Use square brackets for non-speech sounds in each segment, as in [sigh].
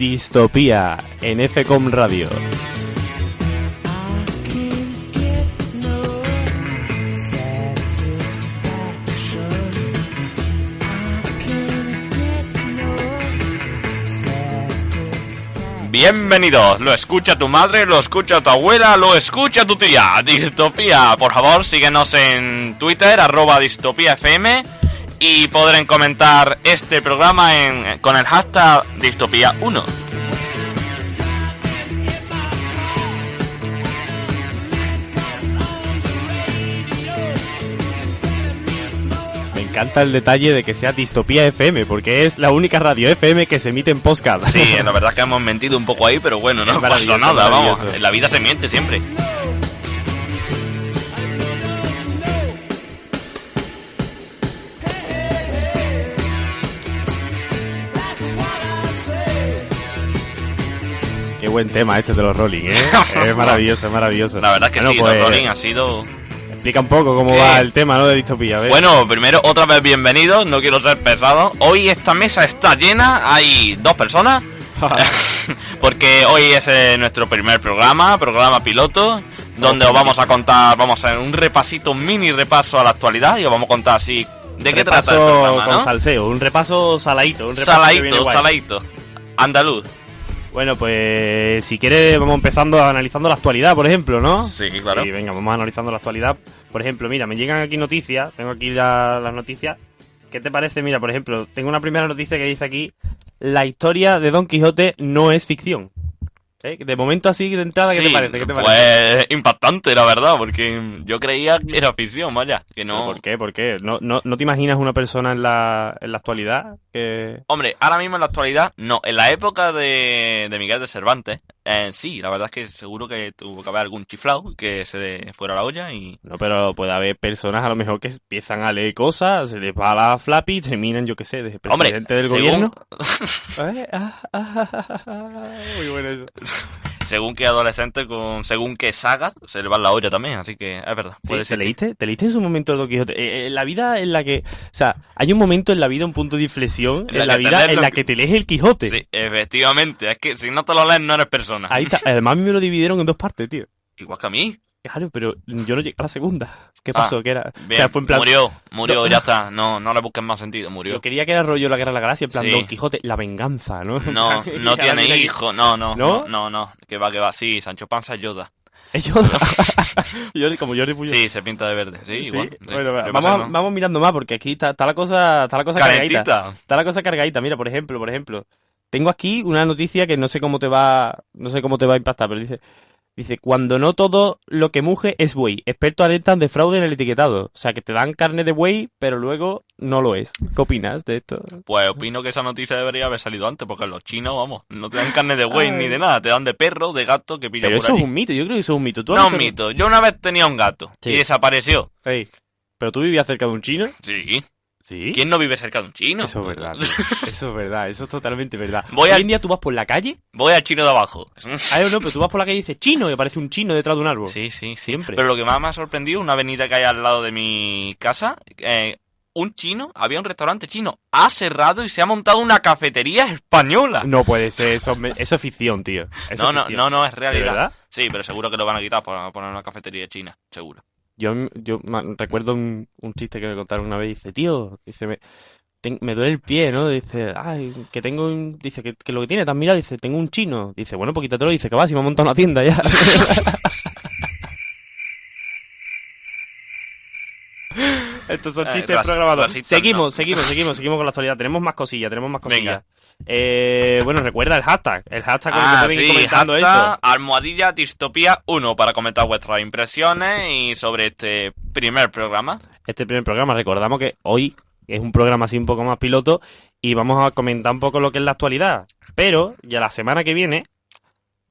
Distopía en FCOM Radio. Bienvenidos, lo escucha tu madre, lo escucha tu abuela, lo escucha tu tía. Distopía, por favor, síguenos en Twitter, arroba distopía y podrán comentar este programa en, con el hashtag distopía1. Me encanta el detalle de que sea Distopía FM, porque es la única radio FM que se emite en podcast. Sí, la verdad es que hemos mentido un poco ahí, pero bueno, no pasa nada, vamos. En la vida se miente siempre. Buen tema este de los Rolling, ¿eh? [laughs] Es maravilloso, es maravilloso. La verdad es que Bueno, sí, pues, los Rolling ha sido... Explica un poco cómo ¿Qué? va el tema, ¿no? De Distopía, ¿ves? Bueno, primero, otra vez bienvenidos, no quiero ser pesado. Hoy esta mesa está llena, hay dos personas. [laughs] [laughs] Porque hoy es eh, nuestro primer programa, programa piloto, donde os vamos a contar, vamos a hacer un repasito, un mini repaso a la actualidad y os vamos a contar así de qué trata el repaso programa, con ¿no? salseo, un repaso saladito, un repaso Saladito, saladito. Andaluz. Bueno, pues si quieres vamos empezando analizando la actualidad, por ejemplo, ¿no? Sí, claro. Sí, venga, vamos analizando la actualidad. Por ejemplo, mira, me llegan aquí noticias, tengo aquí la- las noticias. ¿Qué te parece? Mira, por ejemplo, tengo una primera noticia que dice aquí, la historia de Don Quijote no es ficción. ¿Eh? De momento así de entrada, ¿qué te parece? ¿Qué te parece? pues impactante, la verdad, porque yo creía que era ficción, vaya, que no... ¿Por qué? ¿Por qué? ¿No, no, no te imaginas una persona en la, en la actualidad que... Hombre, ahora mismo en la actualidad, no. En la época de, de Miguel de Cervantes, eh, sí, la verdad es que seguro que tuvo que haber algún chiflado que se le fuera la olla y... No, pero puede haber personas a lo mejor que empiezan a leer cosas, se les va la flappy y terminan, yo qué sé, de Hombre, presidente del según- gobierno. [laughs] Eh, ah, ah, ah, ah, ah, Muy bueno eso. [laughs] Según qué adolescente, con según qué sagas, se le va la olla también, así que es verdad. Sí, ¿te leíste? ¿Te leíste en su momento el Don Quijote? Eh, eh, la vida en la que... O sea, hay un momento en la vida, un punto de inflexión, En en la vida en la que- te lees el Quijote. Sí, efectivamente. Es que si no te lo lees, no eres persona. Ahí está. Además, a mí me lo dividieron en dos partes, tío. Igual que a mí. Claro, pero yo no llegué a la segunda. ¿Qué Ah, pasó? que era? Bien, o sea, fue en plan... murió, murió, ya está. No, no le busques más sentido, murió. Yo quería que era rollo la guerra de la galaxia, en plan Sí. Don Quijote, la venganza, ¿no? No, no [laughs] tiene hijo, no, no, ¿No? no, no, que va, que va, sí, Sancho Panza es Yoda. Es Yoda. [laughs] Como Jordi Puyol. Sí, se pinta de verde, sí, Sí, igual. Bueno, vamos, no- vamos mirando más porque aquí está, está la cosa, está la cosa cargadita. Está la cosa cargadita. Mira, por ejemplo, por ejemplo, tengo aquí una noticia que no sé cómo te va, no sé cómo te va a impactar, pero dice, dice, cuando no todo lo que muge es buey, expertos alertan de fraude en el etiquetado. O sea, que te dan carne de buey, pero luego no lo es. ¿Qué opinas de esto? Pues opino que esa noticia debería haber salido antes, porque los chinos, vamos, no te dan carne de Ay. [laughs] ni de nada, te dan de perro, de gato, que pilla Pero por eso allí. es un mito, yo creo que eso es un mito. ¿Tú has No es un mito. Yo una vez tenía un gato Sí. y desapareció. Ey, ¿Pero tú vivías cerca de un chino? Sí. Sí. ¿Quién no vive cerca de un chino? Eso es verdad, tío. [laughs] Eso es verdad, eso es totalmente verdad. Voy Hoy a- en día tú vas por la calle Voy al chino de abajo. Ah, no, pero tú vas por la calle y dices chino y aparece un chino detrás de un árbol. Sí, sí. Siempre. Pero lo que más me ha sorprendido, una avenida que hay al lado de mi casa, eh, un chino, había un restaurante chino, ha cerrado y se ha montado una cafetería española. No puede ser, eso, eso es ficción, tío. Eso No, es no, ficción. no, no, es ¿De realidad. Sí, pero seguro que lo van a quitar para poner una cafetería china, seguro. Yo, yo recuerdo un, un chiste que me contaron una vez. Dice, tío, dice, me, ten- me duele el pie, ¿no? Dice, ay, que tengo un... Dice, que, que lo que tiene, tan mira, dice, tengo un chino. Dice, bueno, pues quítatelo. Dice, que va, si me ha montado una tienda ya. [laughs] Estos son Eh, chistes ras- programados. Seguimos, no. seguimos, [laughs] seguimos, seguimos con la actualidad. Tenemos más cosillas, tenemos más cosillas. Venga. Eh, bueno, recuerda el hashtag. El hashtag con el que Ah, sí, comentando hashtag esto. almohadilla distopía 1 para comentar vuestras impresiones y sobre este primer programa. este primer programa. Recordamos que hoy es un programa así un poco más piloto y vamos a comentar un poco lo que es la actualidad. Pero ya la semana que viene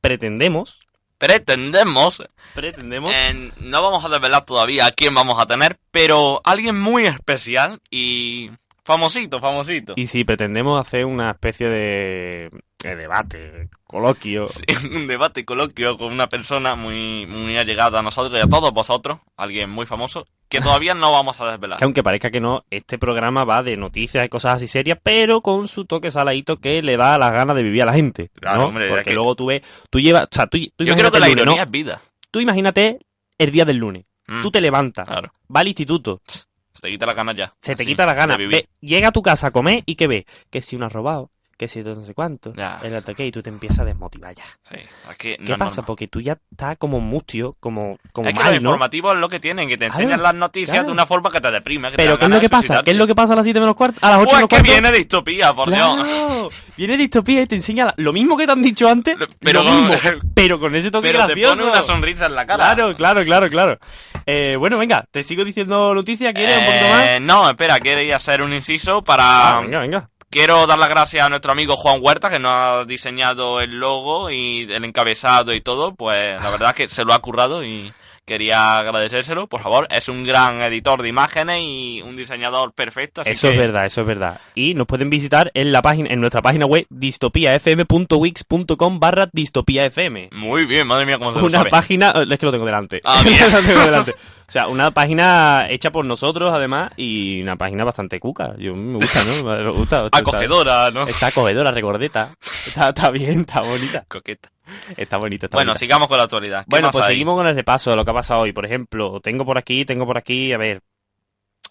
pretendemos, Pretendemos, pretendemos, no vamos a desvelar todavía a quién vamos a tener, pero alguien muy especial y famosito, famosito. y si pretendemos hacer una especie de debate, coloquio, Sí, [laughs] un debate coloquio con una persona muy, muy allegada a nosotros y a todos vosotros, alguien muy famoso, que [laughs] todavía no vamos a desvelar. que aunque parezca que no, este programa va de noticias y cosas así serias, pero con su toque saladito que le da las ganas de vivir a la gente. Claro, ¿no? hombre, Porque que- luego tú ves, tú llevas, o sea, tú, tú Yo creo que la lunes, ironía ¿no? es vida. Tú imagínate el día del lunes. Mm, Tú te levantas, Claro, vas al instituto, se te quita la gana ya. se te Así, quita la gana, ve- llega a tu casa a comer y ¿qué ves? Que si uno ha robado, que si no sé cuánto, Ya. el ataque y tú te empiezas a desmotivar ya. Sí, es que no ¿Qué es pasa? Porque tú ya estás como mustio, como, como Es que los ¿no? informativos es lo que tienen, que te Claro, enseñan las noticias claro. de una forma que te deprime. Que te Pero ¿qué es lo que pasa? suicidarte. ¿Qué es lo que pasa a las 7 menos cuarto? A las 8 Pues menos que cuarto. viene distopía, por Dios. Claro, viene distopía y te enseña lo mismo que te han dicho antes, Pero lo con- mismo, pero con ese toque Pero te gracioso. pone una sonrisa en la cara. Claro, claro, claro, claro. Eh, bueno, venga, te sigo diciendo noticias, ¿quieres un poquito más? Eh, no, espera, quería hacer un inciso Ah, para... venga, venga. Quiero dar las gracias a nuestro amigo Juan Huerta, que nos ha diseñado el logo y el encabezado y todo. Pues la verdad es que se lo ha currado y quería agradecérselo. Por favor, es un gran editor de imágenes y un diseñador perfecto. Así Eso que... es verdad, eso es verdad. Y nos pueden visitar en la página, en nuestra página web distopiafm.wix.com barra distopiafm. Muy bien, madre mía, cómo se Una página, es que lo tengo delante. Ah. [laughs] Lo tengo delante. [laughs] O sea, una página hecha por nosotros, además, y una página bastante cuca. Yo me gusta, ¿no? Me gusta. [laughs] Acogedora, ¿no? Está acogedora, recordeta. Está, está bien, está bonita. Coqueta. Está bonita, está Bueno, bonita. sigamos con la actualidad. ¿Qué Bueno, pues seguimos con el repaso de lo que ha pasado hoy. Por ejemplo, tengo por aquí, tengo por aquí, a ver.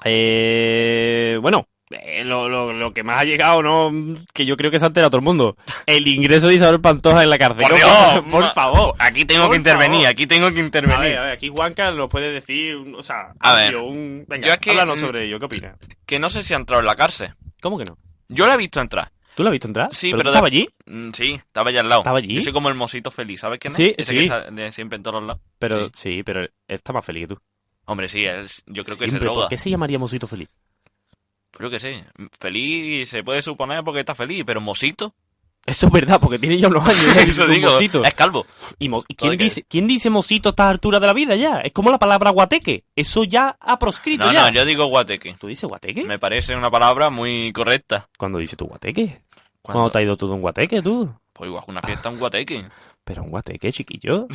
Eh, bueno, eh, lo, lo, lo que más ha llegado, ¿no? Que yo creo que se ha enterado todo el mundo. El ingreso de Isabel Pantoja en la cárcel. Por ¿no? Dios, por favor. Aquí tengo Por que intervenir, favor. aquí tengo que A intervenir. ver, a ver, aquí Juanca nos puede decir, o sea, A ver, un... Venga, yo es que- sobre ello, ¿qué opinas? Que no sé si ha entrado en la cárcel. ¿Cómo que no? Yo la he visto entrar. ¿Tú la has visto entrar? Sí, ¿Pero, estaba allí? Mm, Sí, estaba allá al lado. ¿Estaba allí? Yo soy como el mosito feliz, ¿sabes quién es? Sí, Ese sí. que siempre en todos lados. Pero, Sí. sí, pero él está más feliz que tú. Hombre, sí, él- yo creo que se droga. ¿Por qué se llamaría Mosito Feliz? Creo que sí. Feliz se puede suponer porque está feliz, pero mosito. Eso es verdad, porque tiene ya unos años. ya [laughs] Eso digo, Mosito. es calvo. ¿Y, mo- quién, dice, quién dice mosito a estas alturas de la vida ya? Es como la palabra guateque. Eso ya ha proscrito No, ya. no, yo digo guateque. ¿Tú dices guateque? Me parece una palabra muy correcta. ¿Cuándo dices tú guateque? ¿Cuándo te ha ido tú de un guateque, tú? Pues igual, una fiesta, un guateque. [laughs] Pero un guateque, chiquillo.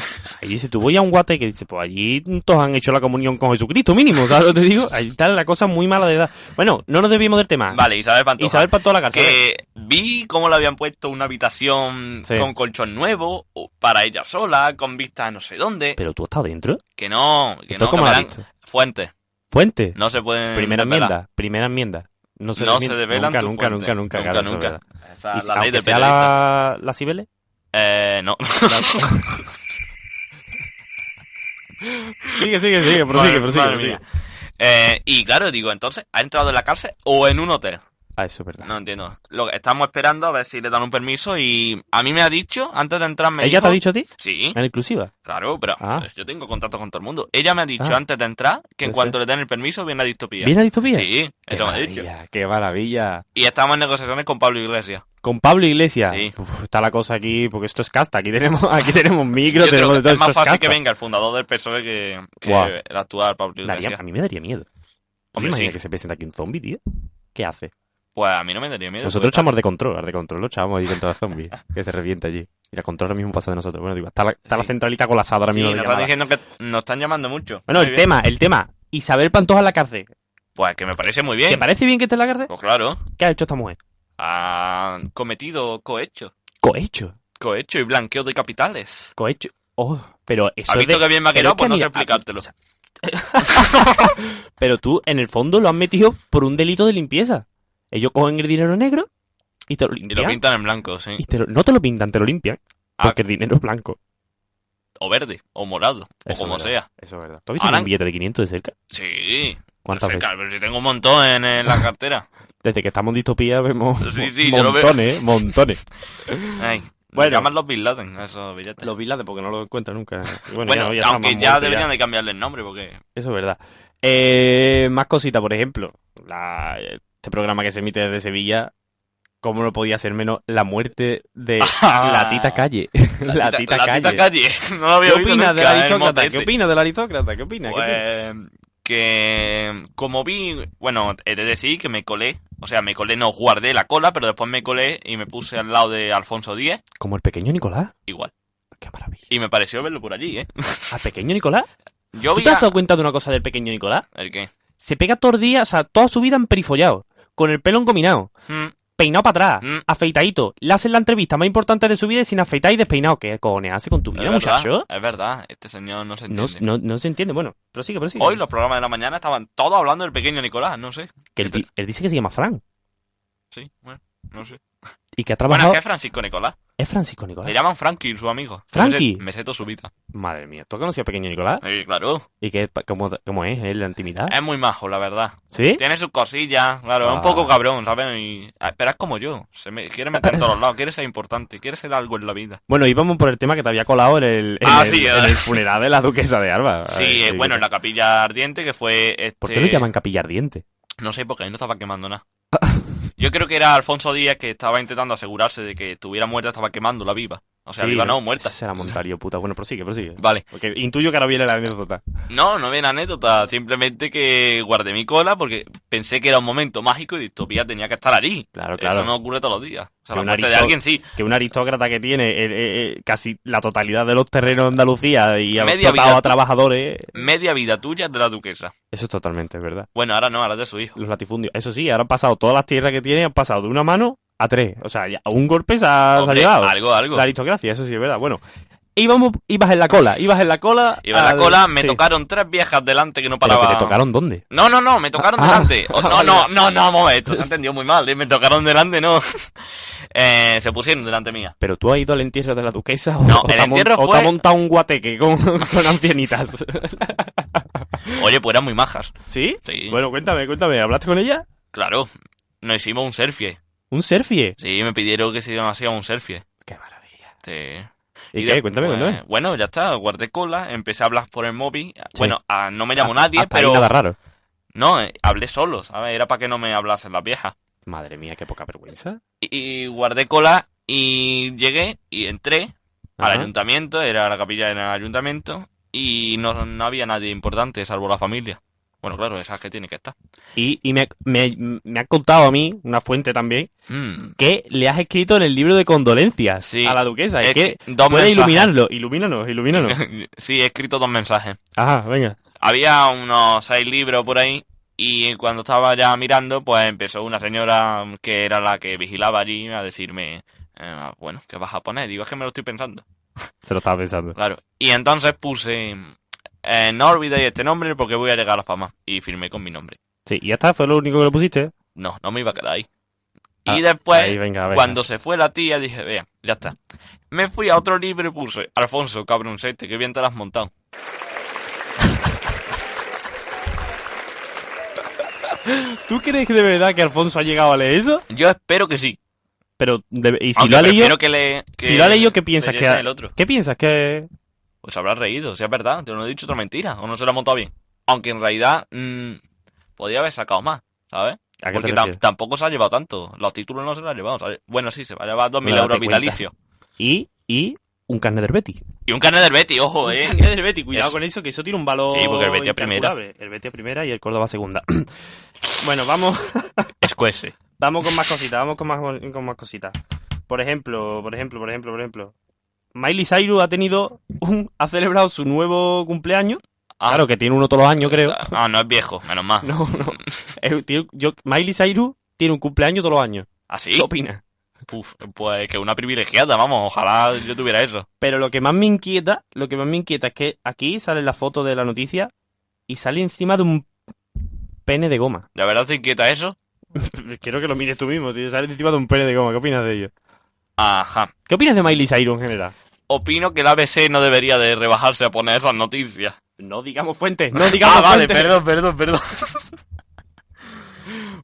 Ahí dice, tú voy a un guateque. Dice, pues allí todos han hecho la comunión con Jesucristo, mínimo. ¿Sabes lo que te digo? Ahí está la cosa muy mala de edad. Bueno, no nos desviemos del tema. Vale, Isabel Pantoja. Isabel para toda la cárcel. que vi cómo le habían puesto una habitación Sí. con colchón nuevo para ella sola, con vista a no sé dónde. Pero tú estás dentro. Que no, que ¿Esto no, cómo visto? fuentes. Fuente. No se pueden primera enmienda. Primera enmienda. No se, No se develan nunca, nunca, nunca, nunca, Nunca, claro, nunca. Esa la ley de sea la, la Cibeles. Eh, no. [laughs] Sigue, sigue, sigue, prosigue, Madre- prosigue, madre prosigue. mía. Eh, y claro, digo, entonces, ¿ha entrado en la cárcel o en un hotel? Ah, eso es verdad. No entiendo. Lo que estamos esperando a ver si le dan un permiso y a mí me ha dicho, antes de entrar me ¿Ella dijo... te ha dicho a ti? Sí, En exclusiva. claro, pero Ah. yo tengo contacto con todo el mundo. Ella me ha dicho Ah. antes de entrar que en Puede cuanto le den el permiso viene a distopía. ¿Viene a distopía? Sí, Qué eso me ha dicho. qué maravilla. Y estamos en negociaciones con Pablo Iglesias. Con Pablo Iglesias. Sí. Uf, está la cosa aquí, porque esto es casta. Aquí tenemos, aquí tenemos micro, tenemos todo. es más fácil que venga el fundador del PSOE que, que el actual Pablo Daría- Iglesias. a mí me daría miedo. ¿Tú te Hombre, imaginas sí. que se presenta aquí un zombie, tío? ¿Qué hace? Pues a mí no me daría miedo. Nosotros echamos de control, de control lo echamos ahí contra el zombie, [laughs] que se revienta allí. Y la control ahora mismo pasa de nosotros. Bueno, digo, está la, está la Sí. centralita colapsada ahora mismo. nos están llamada. diciendo que nos están llamando mucho. Bueno, Muy el bien. tema, el tema. Isabel Pantoja en la cárcel. Pues que me parece muy bien. ¿Te parece bien que esté en la cárcel? Pues claro. ¿Qué ha hecho esta mujer? Han cometido cohecho. Cohecho. Cohecho y blanqueo de capitales. Cohecho. Oh, pero eso ¿Has visto de- que bien me ha quedado? es que Pues no sé explicártelo. [laughs] Pero tú, en el fondo, lo has metido por un delito de limpieza. Ellos cogen el dinero negro y te lo Y lo limpian. pintan en blanco, sí. Y te lo- no te lo pintan, te lo limpian. Ah. Porque el dinero es blanco. O verde, o morado, o como es sea. Eso es verdad. ¿Tú has visto un billete de 500 de cerca? Sí. ¿Cuántas Cerca, veces? Pero si tengo un montón en, en la cartera. [laughs] Desde que estamos en distopía vemos Sí, sí, yo lo veo. montones, ¿eh? montones. [laughs] Ay, Bueno. llaman los Bin Laden esos billetes. Los billates porque no los encuentro nunca. Bueno, ya- ya aunque ya deberían de cambiarle el nombre porque... Eso es verdad. Eh, más cositas, por ejemplo. La- este programa que se emite desde Sevilla ¿Cómo no podía ser menos la muerte de [laughs] la tita calle? la [laughs] tita la calle. tita calle. [laughs] No lo había ¿Qué opinas del el aristócrata? ¿Qué opinas del aristócrata? ¿Qué opinas? ¿Qué opinas? Pues que como vi, bueno, he de decir que me colé, o sea, me colé, no guardé la cola, pero después me colé y me puse al lado de Alfonso X, Como el pequeño Nicolás. igual. Qué maravilla. Y me pareció verlo por allí, ¿eh? ¿Al pequeño Nicolás? Yo ¿Tú te has dado cuenta de una cosa del pequeño Nicolás? ¿El qué? Se pega todo el día, o sea, toda su vida en perifollado, con el pelo engominado, Mm, peinado para atrás, Mm. afeitadito. Le hacen la entrevista más importante de su vida y sin afeitar y despeinado. ¿Qué cojones hace con tu es vida, verdad, muchacho? es verdad, este señor no se entiende. no, no se entiende. Bueno, prosigue, prosigue. Hoy los programas de la mañana estaban todos hablando del pequeño Nicolás, no sé. Que él, él dice que se llama Fran Sí, bueno, no sé. y que ha Bueno, trabajado... es que es Francisco Nicolás. Es Francisco Nicolás. Le llaman Frankie, su amigo. ¿Frankie? Me toda su vida. Madre mía, ¿tú conocido al pequeño Nicolás? Sí, claro. ¿Y qué, cómo, cómo es él, la intimidad? Es muy majo, la verdad. ¿Sí? Tiene sus cosillas, claro, es Ah. un poco cabrón, ¿sabes? Y- ah, pero es como yo, se me quiere meter en todos los [laughs] lados, quiere ser importante, quiere ser algo en la vida. Bueno, íbamos por el tema que te había colado en el, en Ah, el, sí, en el funeral de la duquesa de Alba. Sí, eh, bueno, que- en la capilla ardiente que fue este... ¿Por qué lo llaman capilla ardiente? No sé, porque ahí no estaba quemando nada. Yo creo que era Alfonso Díaz que estaba intentando asegurarse de que estuviera muerta, estaba quemándola viva. O sea, Sí, viva no, muerta. Será Montario, puta. Bueno, prosigue, prosigue. Vale. Porque intuyo que ahora viene la anécdota. No, no viene anécdota, simplemente que guardé mi cola porque pensé que era un momento mágico y Distopía tenía que estar allí. Claro, claro. Eso no ocurre todos los días. O sea, la muerte de alguien sí. Que un aristócrata que tiene eh, eh, eh, casi la totalidad de los terrenos de Andalucía y ha explotado a trabajadores. Media vida tuya de la duquesa. Eso es totalmente verdad. Bueno, ahora no, ahora es de su hijo. Los latifundios. Eso sí, ahora han pasado todas las tierras que tiene, han pasado de una mano a tres. O sea, ya a un golpe se ha, se ha Hombre, llevado. Algo, algo. La aristocracia, eso sí es verdad. Bueno, íbamos, ibas en la cola, ibas en la cola. Iba en la al- cola, me sí. tocaron tres viejas delante que no ¿Pero paraban. te tocaron dónde? No, no, no, me tocaron Ah, delante. [laughs] ah, Oh, no, vale. no, no, no, momento, se ha entendido muy mal, ¿eh? Me tocaron delante, no. [laughs] Eh, se pusieron delante mía. ¿Pero tú has ido al entierro de la duquesa o, No, o el te entierro o te fue- ha montado un guateque con, [laughs] con ancianitas? Oye, pues eran muy majas. ¿Sí? Sí. Bueno, cuéntame, cuéntame. ¿Hablaste con ella? Claro, nos hicimos un selfie. ¿Un selfie? Sí, me pidieron que se hacíamos un selfie. ¡Qué maravilla! Sí. ¿Y, qué? Cuéntame, pues, cuéntame. Bueno, ya está, guardé cola, empecé a hablar por el móvil. Bueno, ah, no me llamó Hasta- nadie, ahí pero... nada raro. No, eh, hablé solo, ¿sabes? Era para que no me hablasen las viejas. Madre mía, qué poca vergüenza. Y, y guardé cola y llegué y entré al ayuntamiento, era la capilla en el ayuntamiento, y no, no había nadie importante salvo la familia. Bueno, claro, esa que tiene que estar. Y, y me, me, me ha contado a mí, una fuente también, Mm. que le has escrito en el libro de condolencias Sí. a la duquesa. Es Es que puede iluminarlo. Ilumínanos, ilumínanos. [laughs] sí, he escrito dos mensajes. Ajá, venga. Había unos seis libros por ahí y cuando estaba ya mirando, pues empezó una señora que era la que vigilaba allí a decirme, eh, bueno, ¿qué vas a poner? Digo, es que me lo estoy pensando. Se lo estaba pensando. Claro. Y entonces puse, eh, no olvidéis este nombre porque voy a llegar a la fama. Y firmé con mi nombre. Sí, y ya está, fue lo único que le pusiste. No, no me iba a quedar ahí. Ah, y después, ahí, venga, venga. cuando se fue la tía, dije, vean, ya está. Me fui a otro libro y puse, Alfonso, cabroncete, que bien te lo has montado. [laughs] ¿Tú crees que de verdad que Alfonso ha llegado a leer eso? Yo espero que sí. Pero, de- ¿y si Aunque lo ha leído? que le... que Si lo ha leído, ¿qué piensas que el otro. ¿Qué piensas que...? Pues habrá reído, si es verdad. Yo no he dicho otra mentira, o no se lo ha montado bien. Aunque en realidad, mm, podía haber sacado más, ¿sabes? ¿A qué te Porque tampoco se ha llevado tanto. Los títulos no se los ha llevado. ¿sabes? Bueno, sí, se va a llevar 2.000 Bueno, euros vitalicios. Y, y un carnet del Betis. Y un carnet del Betty, ojo, eh. Un carnet del Betis, cuidado Eso. con eso, que eso tiene un valor Sí, porque el Betis a primera. El Betis a primera y el Córdoba a segunda. [clears throat] bueno, vamos... [laughs] Escuese. Vamos con más cositas, vamos con más, con más cositas. Por ejemplo, por ejemplo, por ejemplo, por ejemplo. Miley Cyrus ha tenido un, ha celebrado su nuevo cumpleaños. Ah, Claro que tiene uno todos los años, creo. Ah, no es viejo, menos mal. No, no. Eh, tiene- yo, Miley Cyrus tiene un cumpleaños todos los años. ¿Así? ¿Qué opinas? Uf, pues que una privilegiada, vamos, ojalá yo tuviera eso. Pero lo que más me inquieta, lo que más me inquieta es que aquí sale la foto de la noticia y sale encima de un pene de goma. ¿De verdad te inquieta eso? [laughs] Quiero que lo mires tú mismo, tío. Sale encima de un pene de goma. ¿Qué opinas de ello? Ajá. ¿Qué opinas de Miley Cyrus en general? Opino que el ABC no debería de rebajarse a poner esas noticias. No digamos fuentes, no digamos ah, vale, fuentes. perdón, perdón, perdón. [laughs]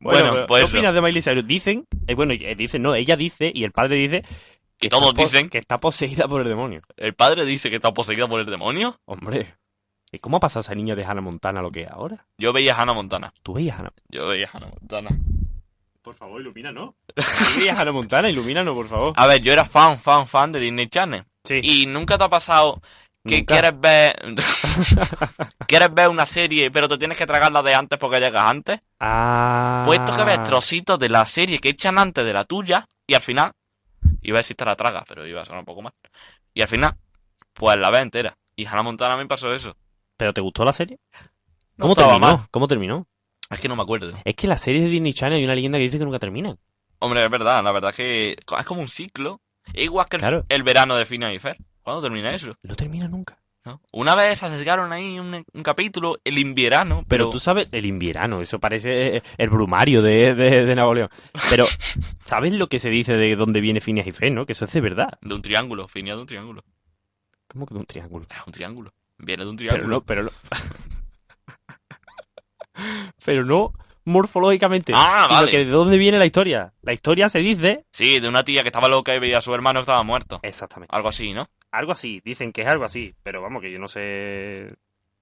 Bueno, pues ¿qué opinas de Miley Cyrus? Dicen, eh, bueno, eh, dicen, no, ella dice y el padre dice que todos dicen. que está poseída por el demonio. ¿El padre dice que está poseída por el demonio? Hombre, ¿y cómo ha pasado esa niña de Hannah Montana a lo que es ahora? Yo veía a Hannah Montana. ¿Tú veías Hannah? Yo veía a Hannah Montana. Por favor, ilumínanos. ¿no? Hannah Montana, ilumínanos, por favor. A ver, yo era fan, fan, fan de Disney Channel. Sí. Y nunca te ha pasado que Nunca. quieres ver [laughs] quieres ver una serie, pero te tienes que tragar la de antes porque llegas antes. Ah. Puesto que ves trocitos de la serie que echan antes de la tuya y al final iba a decir te la traga, pero iba a sonar un poco mal. Y al final, pues la ves entera. Y Hannah Montana me pasó eso. ¿Pero te gustó la serie? No ¿Cómo terminó? mal. ¿Cómo terminó? Es que no me acuerdo. Es que las series de Disney Channel hay una leyenda que dice que nunca terminan. Hombre, es verdad, la verdad es que es como un ciclo. Igual que el, Claro. el verano de Fina y Fer. ¿Cuándo termina eso? No termina nunca. ¿No? Una vez acercaron ahí un, un capítulo, el invierno, Pero, pero, tú sabes, el invierno, eso parece el brumario de, de, de Napoleón. Pero, [laughs] ¿sabes lo que se dice de dónde viene Phineas y Fer, no? Que eso es de verdad. de un triángulo, Finia de un triángulo. ¿Cómo que de un triángulo? Es un triángulo. Viene de un Pero triángulo. no, pero no. [laughs] [laughs] pero no morfológicamente. Ah, sino vale. que de dónde viene la historia. La historia se dice. Sí, de una tía que estaba loca y veía a su hermano que estaba muerto. Exactamente. Algo así, ¿no? Algo así, dicen que es algo así, pero vamos, que yo no sé.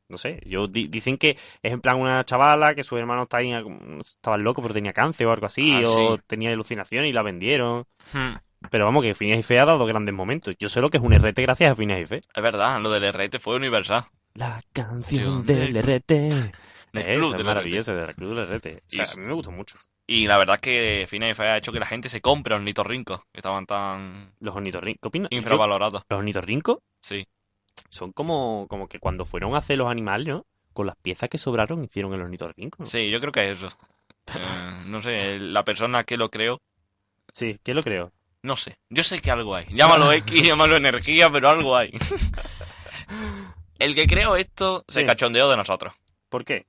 No sé, yo di- dicen que es en plan una chavala que sus hermanos tenía, estaban locos pero tenía cáncer o algo así, Ah, o sí. tenía alucinaciones y la vendieron. Hmm, Pero vamos, que Phineas y Fe ha dado grandes momentos. Yo sé lo que es un RT gracias a Phineas y Fe. Es verdad, lo del RT fue universal. La canción del- RT. Del Eh, club es del maravilloso, del club del RT. O sea, Y- a mí me gustó mucho. Y la verdad es que Fe ha hecho que la gente se compre los nitorrincos, que estaban tan Los ornitorrincos. ¿Qué opinas? Yo- infravalorados. Los ornitorrincos Sí. son como, como que cuando fueron a hacer los animales, ¿no? Con las piezas que sobraron hicieron el ornitorrinco. Sí, yo creo que es eso. Eh, no sé, la persona que lo creó, Sí, ¿qué lo creo? no sé. Yo sé que algo hay. Llámalo [laughs] X, llámalo energía, pero algo hay. [laughs] El que creó esto se Sí. cachondeó de nosotros. ¿Por qué?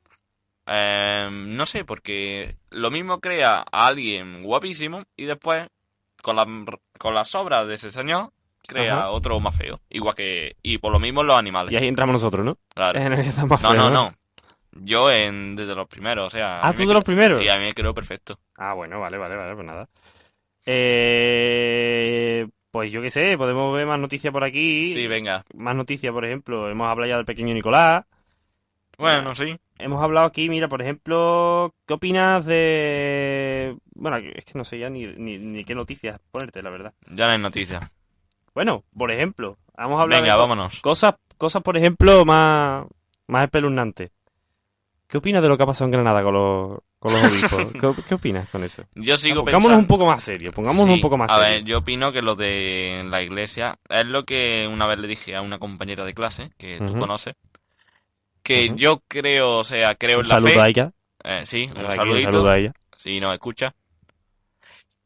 Eh, no sé, porque lo mismo crea a alguien guapísimo y después, con, la, con las obras de ese señor, crea Ajá. otro más feo. Igual que. Y por lo mismo los animales. Y ahí entramos nosotros, ¿no? Claro. En el que más No, feo, no, no. Yo en, desde los primeros, o sea. Ah, ¿tú de los primeros? Sí, a mí me quedó perfecto. Ah, bueno, vale, vale, vale, pues nada. Eh, pues yo qué sé, podemos ver más noticias por aquí. Sí, venga. Más noticias, por ejemplo, hemos hablado ya del pequeño Nicolás. Bueno, sí. Hemos hablado aquí, mira, por ejemplo, ¿qué opinas de... Bueno, es que no sé ya ni, ni, ni qué noticias ponerte, la verdad. Ya no hay noticias. Bueno, por ejemplo, vamos a hablar Venga, de vámonos. cosas, cosas, por ejemplo, más, más espeluznantes. ¿Qué opinas de lo que ha pasado en Granada con los, con los obispos? [laughs] ¿Qué, qué opinas con eso? Yo sigo pongámonos pensando. un poco más serios, pongámonos Sí, un poco más A serios. ver, yo opino que lo de la iglesia es lo que una vez le dije a una compañera de clase, que tú Ujú. conoces, que yo creo, o sea, creo un en la saludo fe. a ella. Eh, sí, un Aquí un saludito, saludo a ella. si nos escucha.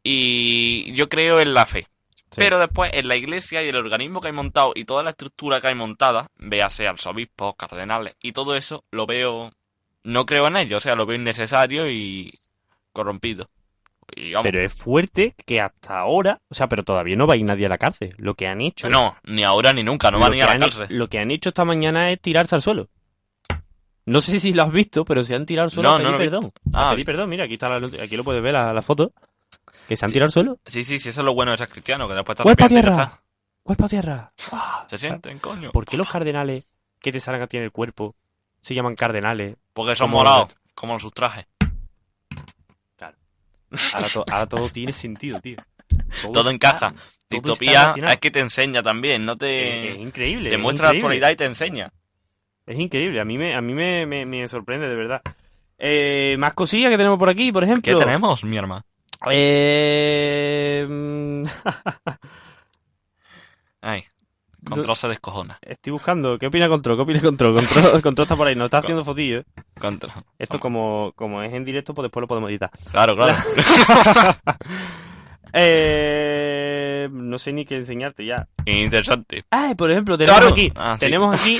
Y yo creo en la fe. Sí. Pero después en la iglesia y el organismo que hay montado y toda la estructura que hay montada, véase arzobispos, cardenales y todo eso, lo veo, no creo en ello, o sea, lo veo innecesario y corrompido. Y vamos, Pero es fuerte que hasta ahora, o sea, pero todavía no va a ir nadie a la cárcel. Lo que han hecho, no, ni ahora ni nunca, no van a ir a la han- cárcel. Lo que han hecho esta mañana es tirarse al suelo. No sé si lo has visto, pero se han tirado al suelo No, a no pedir he perdón. A Ah, pedir perdón, mira, aquí está la, aquí lo puedes ver la, la foto. Que se han tirado al suelo. sí, sí, sí, eso es lo bueno de ser cristiano, que después te ¡Cuerpo a tierra! ¡Cuerpo a tierra! ¡Ah! Se sienten, coño. ¿Por qué los cardenales que te salgan a ti en el cuerpo se llaman cardenales? Porque son morados, como sus trajes. Ahora, to- ahora todo tiene sentido, tío. [laughs] Todo encaja. Distopía es que te enseña también, no te... es increíble. Te es muestra la actualidad y te enseña. Es increíble, a mí me, a mí me, me, me sorprende, de verdad. Eh, más cosillas que tenemos por aquí, por ejemplo. ¿Qué tenemos, mi hermano? Eh, mm, [laughs] Ay, Control se descojona. estoy buscando. ¿Qué opina Control? ¿Qué opina Control? Control, [laughs] Control está por ahí, nos está haciendo fotillos. Control. Esto como, como es en directo, pues después lo podemos editar. Claro, claro. [laughs] eh, no sé ni qué enseñarte ya. Interesante. Ah, por ejemplo, tenemos Claro. aquí, Ah, sí. tenemos aquí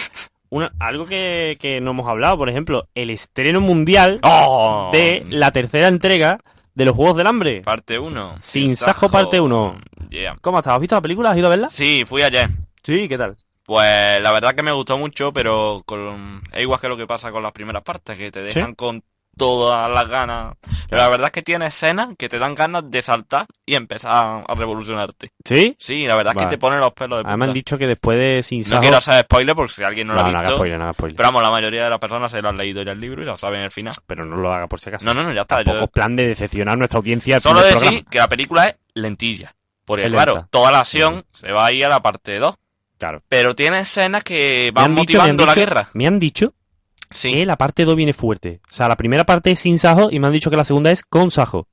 una, algo que, que no hemos hablado, por ejemplo, el estreno mundial ¡Oh! de la tercera entrega de los Juegos del Hambre. Parte 1. Sin Sajo, parte uno. Yeah. ¿Cómo estás? ¿Has visto la película? ¿Has ido a verla? Sí, fui ayer. Sí, ¿qué tal? Pues la verdad que me gustó mucho, pero con... es igual que lo que pasa con las primeras partes, que te dejan con todas las ganas. Pero la verdad es que tiene escenas que te dan ganas de saltar y empezar a revolucionarte. ¿Sí? Sí, la verdad es que te pone los pelos de Ah, me han punta. dicho que después de Sin No quiero hacer spoiler porque si alguien no, no, lo ha no visto. spoiler, no spoiler. Pero vamos, la mayoría de las personas se lo han leído ya el libro y lo saben el final. Pero no lo haga por si acaso. No, no, no, ya está. Tampoco yo- plan de decepcionar a nuestra audiencia. Solo decir programa. que la película es lentilla. Porque Es claro, lenta. toda la acción se va a ir a la parte 2. Claro. Pero tiene escenas que van dicho- motivando la dicho- guerra. Me han dicho Sí. que la parte 2 viene fuerte. O sea, la primera parte es sin Sajo y me han dicho que la segunda es con Sajo.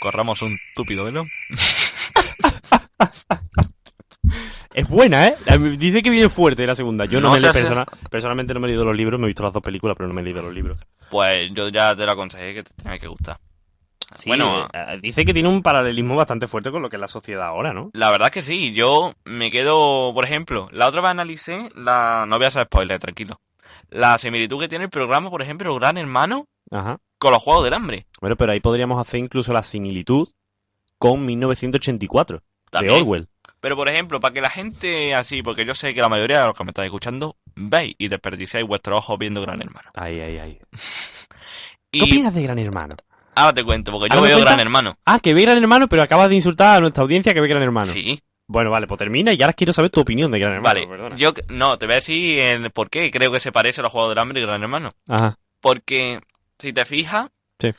Corramos un túpido velo. [laughs] Es buena, ¿eh? Dice que viene fuerte la segunda. Yo no, No me persona- personalmente no me he leído los libros, me he visto las dos películas, pero no me he leído los libros. Pues yo ya te lo aconsejé que te tenía que gustar. Sí, bueno, eh, dice que tiene un paralelismo bastante fuerte con lo que es la sociedad ahora, ¿no? la verdad que sí. Yo me quedo, por ejemplo, la otra vez analicé la. No voy a hacer spoiler, tranquilo. La similitud que tiene el programa, por ejemplo, Gran Hermano Ajá. con los Juegos del Hambre. Bueno, pero ahí podríamos hacer incluso la similitud con 1984 También. de Orwell. Pero, por ejemplo, para que la gente así, porque yo sé que la mayoría de los que me estáis escuchando veis y desperdiciáis vuestros ojos viendo Gran Hermano. Ay, ay, ay. ¿Qué opinas de Gran Hermano? Ahora te cuento, porque yo ¿Ahora me veo? Gran Hermano. Ah, que ve Gran Hermano, pero acabas de insultar a nuestra audiencia que ve Gran Hermano. Sí, Bueno, vale, pues termina y ahora quiero saber tu opinión de Gran Hermano. vale. perdona. Yo, no, te voy a decir el por qué creo que se parece a los Juegos del Hambre y Gran Hermano. Ajá. Porque, si te fijas, Sí.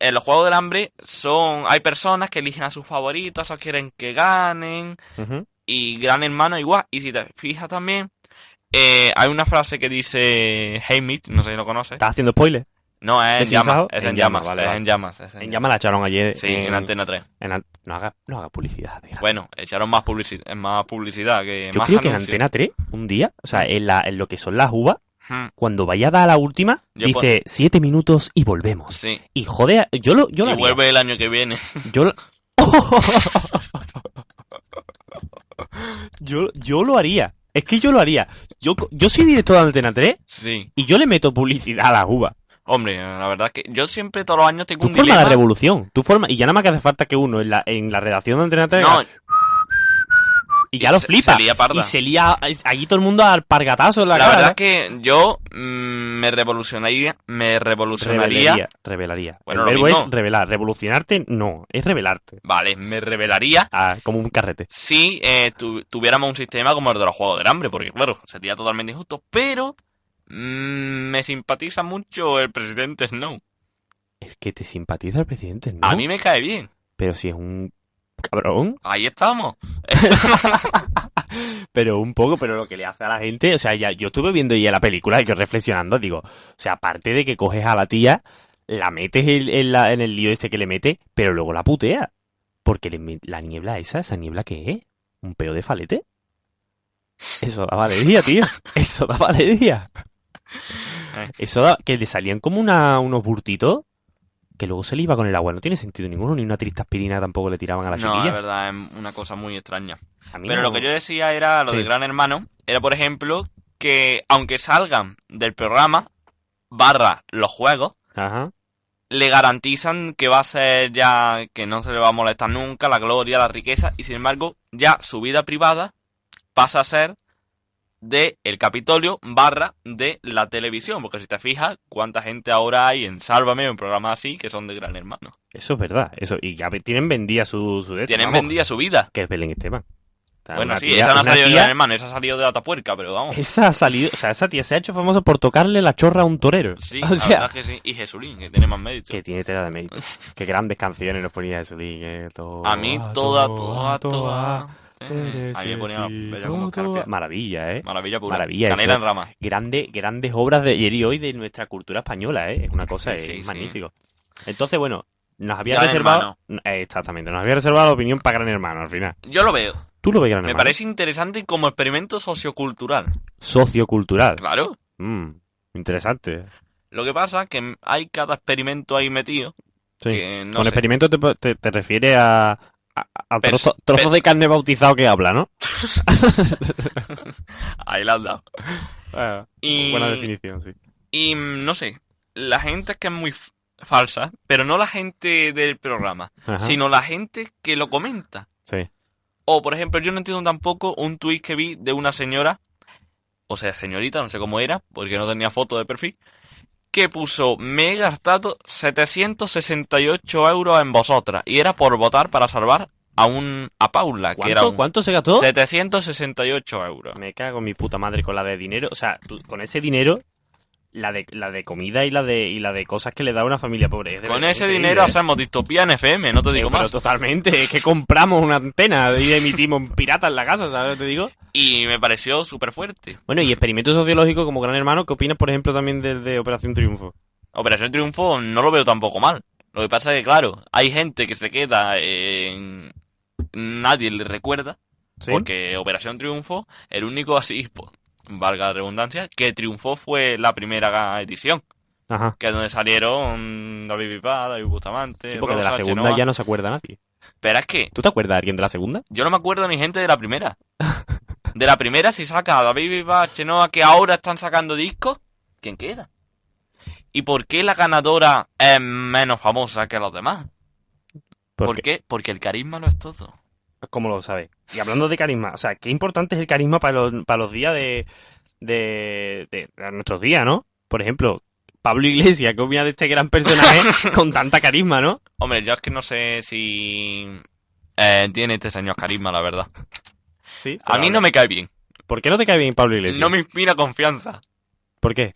en los Juegos del Hambre son hay personas que eligen a sus favoritos, esos quieren que ganen, Ujú. y Gran Hermano igual. Y si te fijas también, eh, hay una frase que dice Haymitch, no sé si lo conoces. ¿Estás haciendo spoiler? No, es ¿De en llamas, es En en llamas, llamas, vale, es vale. en llamas. es En llama la echaron ayer. Sí, en Antena 3. en An- no, haga, no haga publicidad. Bueno, echaron más publicidad, más publicidad que Yo más creo que en. Antena 3, un día, o sea, en, la, en lo que son las uvas, Hmm, cuando vaya a dar la última, Yo dice siete minutos y volvemos. Sí. Y joder, yo lo, yo lo y haría. vuelve el año que viene. Yo lo... [laughs] [laughs] yo, yo lo haría. Es que yo lo haría. Yo, yo soy director de Antena 3 Sí. y yo le meto publicidad a las uvas. Hombre, la verdad es que yo siempre todos los años tengo Tú un formas dilema. la revolución. Tú formas, y ya nada más que hace falta que uno en la, en la redacción de Antena 3 No, y ya lo se- flipa. se lía parda. y se lía allí todo el mundo al pargatazo en la, la cara. verdad ¿no? es que yo mm, me revolucionaría, me revolucionaría. Revelaría. Revelaría. Bueno, el verbo es revelar. Revolucionarte, no. Es revelarte. Vale, me revelaría Ah, como un carrete. si eh, tu- tuviéramos un sistema como el de los Juegos del Hambre, porque claro, sería totalmente injusto, pero mm, me simpatiza mucho el presidente Snow. Es que te simpatiza el presidente, ¿no? A mí me cae bien. Pero si es un cabrón. Ahí estamos. [laughs] Pero un poco, pero lo que le hace a la gente, o sea, ya yo estuve viendo ya la película y yo reflexionando, digo, o sea, aparte de que coges a la tía, la metes en, en la- en el lío este que le mete, pero luego la putea. Porque le la niebla esa, ¿esa niebla qué es? ¿Un peo de falete? Eso da valería, tío. [laughs] Eso da valería. Eso da, que le salían como una, unos burtitos que luego se le iba con el agua. No tiene sentido ninguno, ni una triste aspirina tampoco le tiraban a la no, chiquilla. la verdad es una cosa muy extraña. Pero no- lo que yo decía era, lo Sí. de Gran Hermano, era por ejemplo que aunque salgan del programa, barra los juegos, Ajá. le garantizan que va a ser ya, que no se le va a molestar nunca, la gloria, la riqueza, y sin embargo, ya su vida privada pasa a ser de el Capitolio barra de la televisión, porque si te fijas, cuánta gente ahora hay en Sálvame o en programas así que son de Gran Hermano. Eso es verdad. Eso, y ya tienen vendida su, Tienen vamos, vendida su vida. Que es Belén Esteban. Bueno, sí, tía- esa no ha salido de Gran Hermano, esa ha salido de Atapuerca, pero vamos. Esa ha salido, o sea, esa tía se ha hecho famosa por tocarle la chorra a un torero. Sí, [laughs] o la sea, verdad que sí. Y Jesulín, que tiene más mérito. que tiene tela de mérito. Qué grandes canciones nos ponía Jesulín. eh, A mí, toda, toda, toda. Eh, A mí me ponía la bella como escarpia. Maravilla, eh. Maravilla pura. Maravilla, Canela eso. en rama. Grande, grandes obras de ayer y hoy de nuestra cultura española, eh. Es una cosa, Sí, es sí, sí. magnífico. Entonces, bueno, nos había Gran reservado. eh, exactamente, nos había reservado la opinión para Gran Hermano al final. Yo lo veo. Tú lo ves Gran Me Hermano. parece interesante como experimento sociocultural. Sociocultural. Claro. Mm, interesante. Lo que pasa es que hay cada experimento ahí metido Sí. que no Con sé. experimento te, te, te refieres a, a, a Pers- trozo- trozos de carne bautizado que habla, ¿no? [laughs] Ahí la has dado. Y- Buena definición, sí. Y no sé, la gente es que es muy falsa, pero no la gente del programa, Ajá, sino la gente que lo comenta. sí. O, por ejemplo, yo no entiendo tampoco un tuit que vi de una señora, o sea, señorita, no sé cómo era, porque no tenía foto de perfil, que puso, me he gastado 768 euros en vosotras. Y era por votar para salvar a un a Paula, que era ¿Cuánto, un ¿Cuánto se gastó? 768 euros. Me cago en mi puta madre con la de dinero. O sea, tú- con ese dinero, la de, la de comida y la de, y la de cosas que le da a una familia pobre. es Con ese dinero hacemos distopía en FM, no te digo Eh, pero más. totalmente, es que compramos una antena y emitimos [laughs] pirata en la casa, ¿sabes lo que te digo? Y me pareció súper fuerte. Bueno, y experimento sociológico como gran hermano, ¿qué opinas, por ejemplo, también de Operación Triunfo? Operación Triunfo no lo veo tampoco mal. Lo que pasa es que, claro, hay gente que se queda en... Nadie le recuerda, ¿Sí? porque Operación Triunfo, el único así, pues, valga la redundancia, que triunfó fue la primera edición, Ajá. que es donde salieron David Bisbal, David Bustamante, Sí, porque de la segunda Chenoa. ya no se acuerda nadie. Pero es que ¿Tú te acuerdas de alguien de la segunda? yo no me acuerdo ni gente de la primera. [laughs] De la primera, si saca a David Bisbal, Chenoa, que ahora están sacando discos, ¿quién queda? ¿Y por qué la ganadora es menos famosa que los demás? ¿Por Porque, qué? Porque el carisma lo es todo. ¿Cómo lo sabes? Y hablando de carisma, o sea, qué importante es el carisma para los, para los días de, de, de, de nuestros días, ¿no? Por ejemplo, Pablo Iglesias, ¿qué opinas de este gran personaje [laughs] con tanta carisma, no? Hombre, yo es que no sé si eh, tiene este señor carisma, la verdad. Sí. A mí no me cae bien. ¿Por qué no te cae bien Pablo Iglesias? No me inspira confianza. ¿Por qué?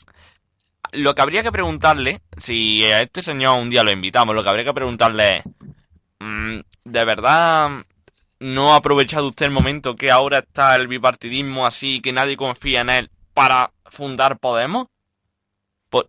Lo que habría que preguntarle, si a este señor un día lo invitamos, lo que habría que preguntarle es, mm, ¿de verdad no ha aprovechado usted el momento que ahora está el bipartidismo así, que nadie confía en él, para fundar Podemos? Pues,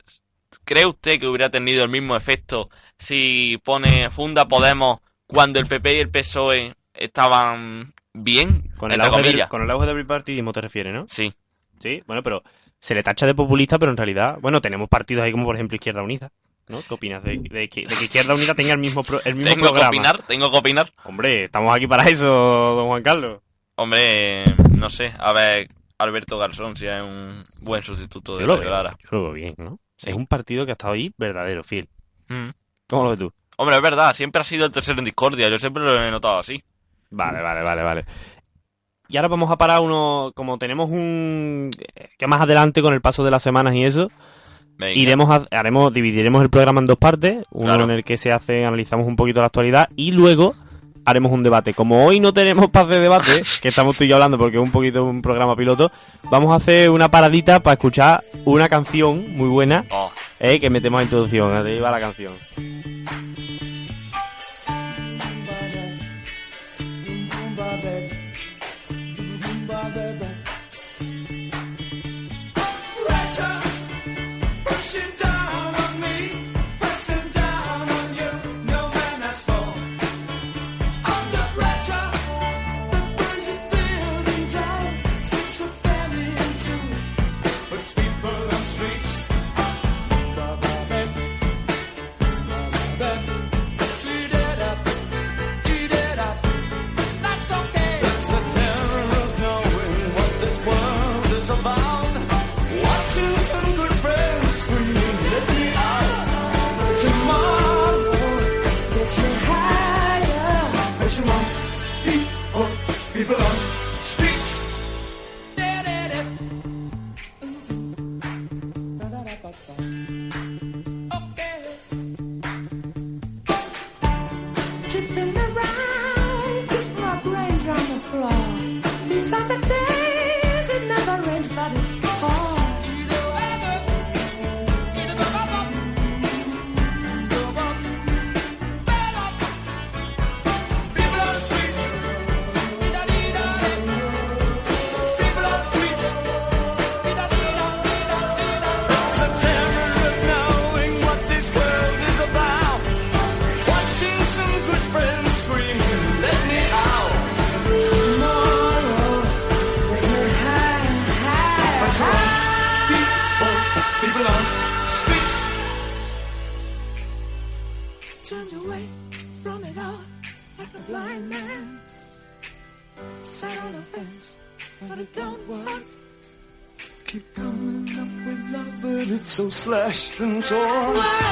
¿Cree usted que hubiera tenido el mismo efecto si pone funda Podemos cuando el PP y el PSOE estaban bien? Con el, auge del, con el auge del bipartidismo te refieres, ¿no? Sí. Sí, bueno, pero se le tacha de populista, pero en realidad, bueno, tenemos partidos ahí como por ejemplo Izquierda Unida, ¿no? ¿Qué opinas de, de que, de que Izquierda Unida tenga el mismo, pro- el mismo Tengo que opinar, tengo que opinar. Hombre, estamos aquí para eso, don Juan Carlos. Hombre, no sé, a ver, Alberto Garzón si es un buen sustituto de Yo lo, Mario veo, Lara. yo lo veo bien, ¿no? Sí. Es un partido que ha estado ahí verdadero, fiel. Mm. ¿Cómo lo ves tú? Hombre, es verdad, siempre ha sido el tercero en discordia, yo siempre lo he notado así. Vale, vale, vale, vale. Y ahora vamos a parar uno, como tenemos un... que más adelante con el paso de las semanas y eso, Venga. iremos a- haremos dividiremos el programa en dos partes uno Claro. en el que se hace analizamos un poquito la actualidad y luego haremos un debate como hoy no tenemos paz de debate que estamos tú y yo hablando porque es un poquito un programa piloto vamos a hacer una paradita para escuchar una canción muy buena Oh, eh, que metemos a introducción ahí va la canción flesh and torn.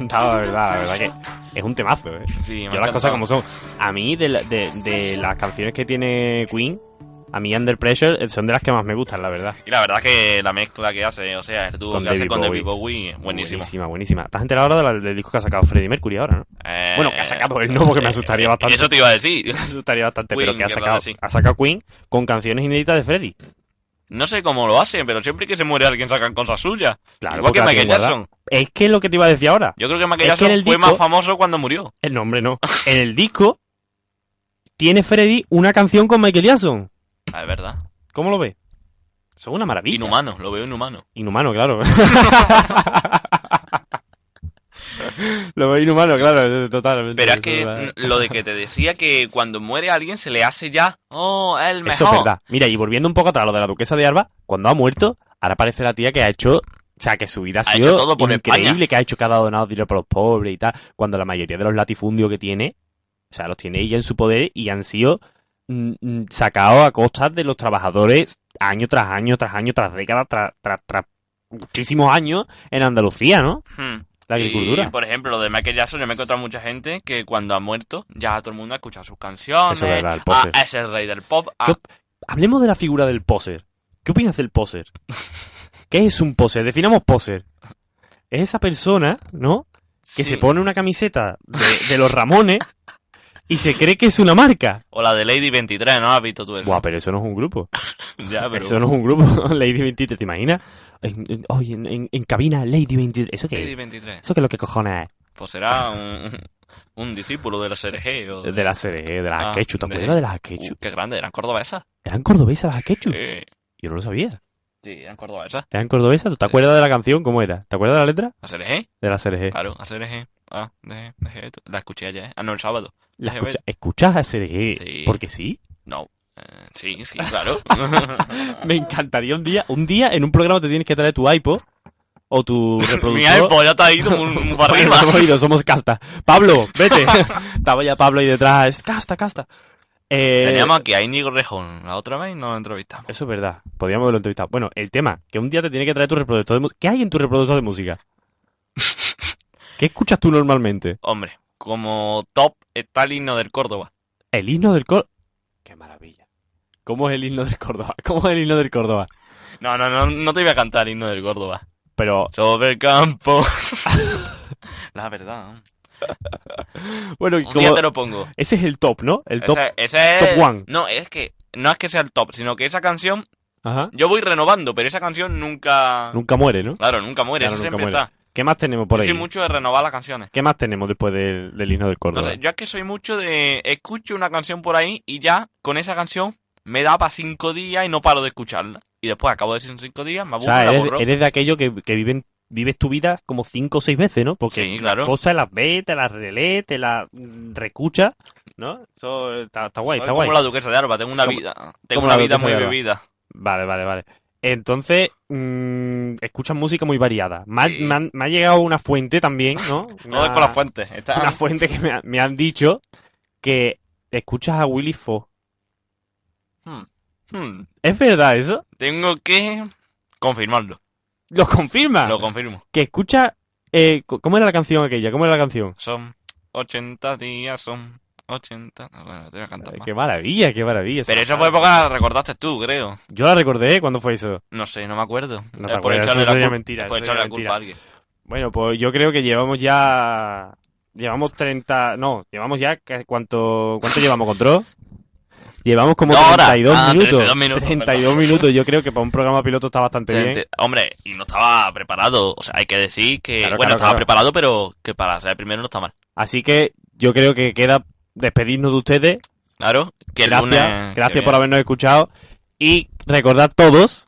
Encantado, la verdad. La verdad que es un temazo, ¿eh? Sí, Yo las cosas como son. A mí, de, la- de, de las canciones que tiene Queen, a mí Under Pressure son de las que más me gustan, la verdad. Y la verdad que la mezcla que hace, o sea, el dúo Con que hace David con Bowie. David Bowie. Buenísima, buenísima. ¿Te has enterado ahora del disco que ha sacado Freddie Mercury ahora, no? Eh, Bueno, que ha sacado él no, porque me asustaría [laughs] eh, bastante. Eso te iba a decir. [laughs] Me asustaría bastante, Queen, pero que ha sacado, ha sacado Queen con canciones inéditas de Freddie. No sé cómo lo hacen, pero siempre que se muere alguien sacan cosas suyas. Claro, Igual que Michael. Es que es lo que te iba a decir ahora. Yo creo que Michael Es que Jackson el fue disco- más famoso cuando murió. El nombre no. [laughs] En el disco tiene Freddie una canción con Michael Jackson. Ah, es verdad. ¿Cómo lo ves? Son una maravilla. Inhumano, lo veo inhumano. Inhumano, claro. [laughs] [laughs] [laughs] lo veo inhumano, claro, totalmente. Pero es que [laughs] lo de que te decía que cuando muere alguien se le hace ya, oh, el mejor. Eso es verdad. Mira, y volviendo un poco atrás lo de la duquesa de Alba, cuando ha muerto, ahora parece la tía que ha hecho, o sea, que su vida ha, Ha sido todo por increíble, España. que ha hecho que ha donado dinero para los pobres y tal, cuando la mayoría de los latifundios que tiene, o sea, los tiene ella en su poder y han sido mm, mm, sacados a costas de los trabajadores año tras año, tras año, tras década, tras, tras, tras muchísimos años en Andalucía, ¿no? Hmm. La agricultura. Y, por ejemplo, lo de Michael Jackson, yo me he encontrado mucha gente que cuando ha muerto, ya todo el mundo ha escuchado sus canciones. Eso es verdad, el ah, poser. es el rey del pop. ah, ¿Qué op- Hablemos de la figura del poser. ¿Qué opinas del poser? [laughs] ¿Qué es un poser? Definamos poser. Es esa persona, ¿no? Que sí. se pone una camiseta de, de los Ramones [laughs] y se cree que es una marca. O la de Lady 23, ¿no has visto tú eso? Buah, pero eso no es un grupo. [laughs] ya, pero... Eso no es un grupo. [laughs] Lady 23, ¿te imaginas? Oye, en, en- en cabina Lady 23. ¿Eso qué Lady es? 23. ¿Eso qué es lo que cojones es? Pues será un, un discípulo de la CRG o... De las CRG, de las Ah, Akechu. ¿Te de- acuerdas de las Uh, Akechu? qué grande, eran cordobesas. ¿Eran cordobesas las Akechu? Sí, Yo no lo sabía. Sí, eran cordobesas. ¿Eran cordobesas? ¿Tú te acuerdas de la canción? ¿Cómo era? ¿Te acuerdas de la letra? ¿La CRG? De la CRG. Claro, la CRG. Ah, de, de- la escuché ayer. Ah, no, el sábado. La escucha- ¿Escuchas a CRG? Sí. Porque sí. No. Eh, sí, sí, claro. [laughs] Me encantaría un día, un día en un programa te tienes que traer tu iPod o tu [laughs] reproductor. Mi iPod ya [laughs] para Bueno, arriba. hemos ido, somos casta. Pablo, vete. Estaba ya Pablo ahí detrás. Casta, casta. Eh, Teníamos aquí a Íñigo Rejón. La otra vez nos entrevistamos. Eso es verdad. Podríamos haberlo entrevistado. Bueno, el tema, que un día te tiene que traer tu reproductor de música. ¿Qué hay en tu reproductor de música? [laughs] ¿Qué escuchas tú normalmente? Hombre, como top está el himno del Córdoba. El himno del Córdoba. Qué maravilla. ¿Cómo es el himno del Córdoba? [laughs] ¿Cómo es el himno del Córdoba? No, no, no, no te voy a cantar el himno del Córdoba. Pero, Sobre el campo. [laughs] La verdad. [laughs] bueno, y Un como... día te lo pongo. Ese es el top, ¿no? El top. Ese, ese es... top one. No, es que no es que sea el top, sino que esa canción Ajá. yo voy renovando, pero esa canción nunca... Nunca muere, ¿no? Claro, nunca muere, Claro, nunca siempre muere. está. ¿Qué más tenemos por Yo ahí? soy mucho de renovar las canciones. ¿Qué más tenemos después del, del himno del No Córdoba? sé, yo es que soy mucho de... Escucho una canción por ahí y ya con esa canción me da para cinco días y no paro de escucharla. Y después acabo de decir cinco días, me o aburro, sea, eres, borro. eres de aquello que, que viven, vives tu vida como cinco o seis veces, ¿no? Porque Sí, claro. las cosas las ves, te las relees, te las mm, reescuchas, ¿no? Eso está, está guay, Soy está como guay. la duquesa de Alba, tengo una Como- vida... Tengo como la una vida muy bebida. Vale, vale, vale. Entonces, mm, escuchas música muy variada. Me ha, Sí. me han- me ha llegado una fuente también, ¿no? [laughs] Todo es con las fuentes. Está... Una fuente que me, ha- me han dicho que escuchas a Willy Fo. Hmm. Hmm. ¿Es verdad eso? Tengo que confirmarlo. ¿Lo confirma? Lo confirmo. que escucha... Eh, ¿Cómo era la canción aquella? ¿Cómo era la canción? Son 80 días, son 80... Ah, Bueno, te voy a cantar Eh, más. qué maravilla, qué maravilla. Pero esa fue época la recordaste tú, creo. Yo la recordé, ¿cuándo fue eso? No sé, no me acuerdo. No te Es por echarle la cul- mentira, por echarle la culpa a alguien. Bueno, pues yo creo que llevamos ya... Llevamos 30... No, llevamos ya... ¿Cuánto, cuánto llevamos, Control? Llevamos como horas. 32 Ah, minutos. 32 minutos, 32 minutos. Yo creo que para un programa piloto está bastante bien. Hombre, y no estaba preparado. O sea, hay que decir que... Claro, bueno, claro, estaba claro. preparado, pero que para ser el primero no está mal. Así que yo creo que queda despedirnos de ustedes. Claro, que Gracias, lunes... gracias por habernos escuchado. Y recordad todos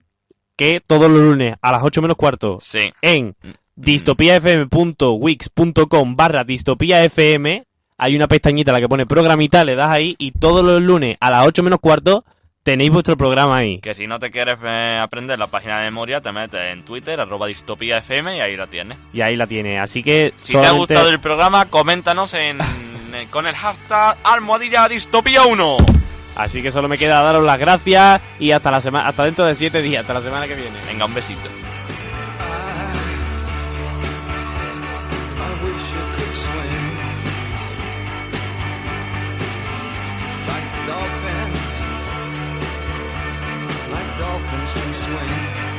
que todos los lunes a las 8 menos cuarto Sí. en distopiafm.wix.com barra distopiafm hay una pestañita en la que pone programita, le das ahí y todos los lunes a las 8 menos cuarto tenéis vuestro programa ahí. Que si no te quieres eh, aprender la página de memoria, te metes en Twitter, arroba distopía FM y ahí la tienes. Y ahí la tiene. Así que Si te ha gustado el programa, coméntanos en, [laughs] eh, con el hashtag almohadilla distopía 1. Así que solo me queda daros las gracias y hasta la semana, hasta dentro de 7 días, hasta la semana que viene. Venga, un besito. Like dolphins, like dolphins can swim.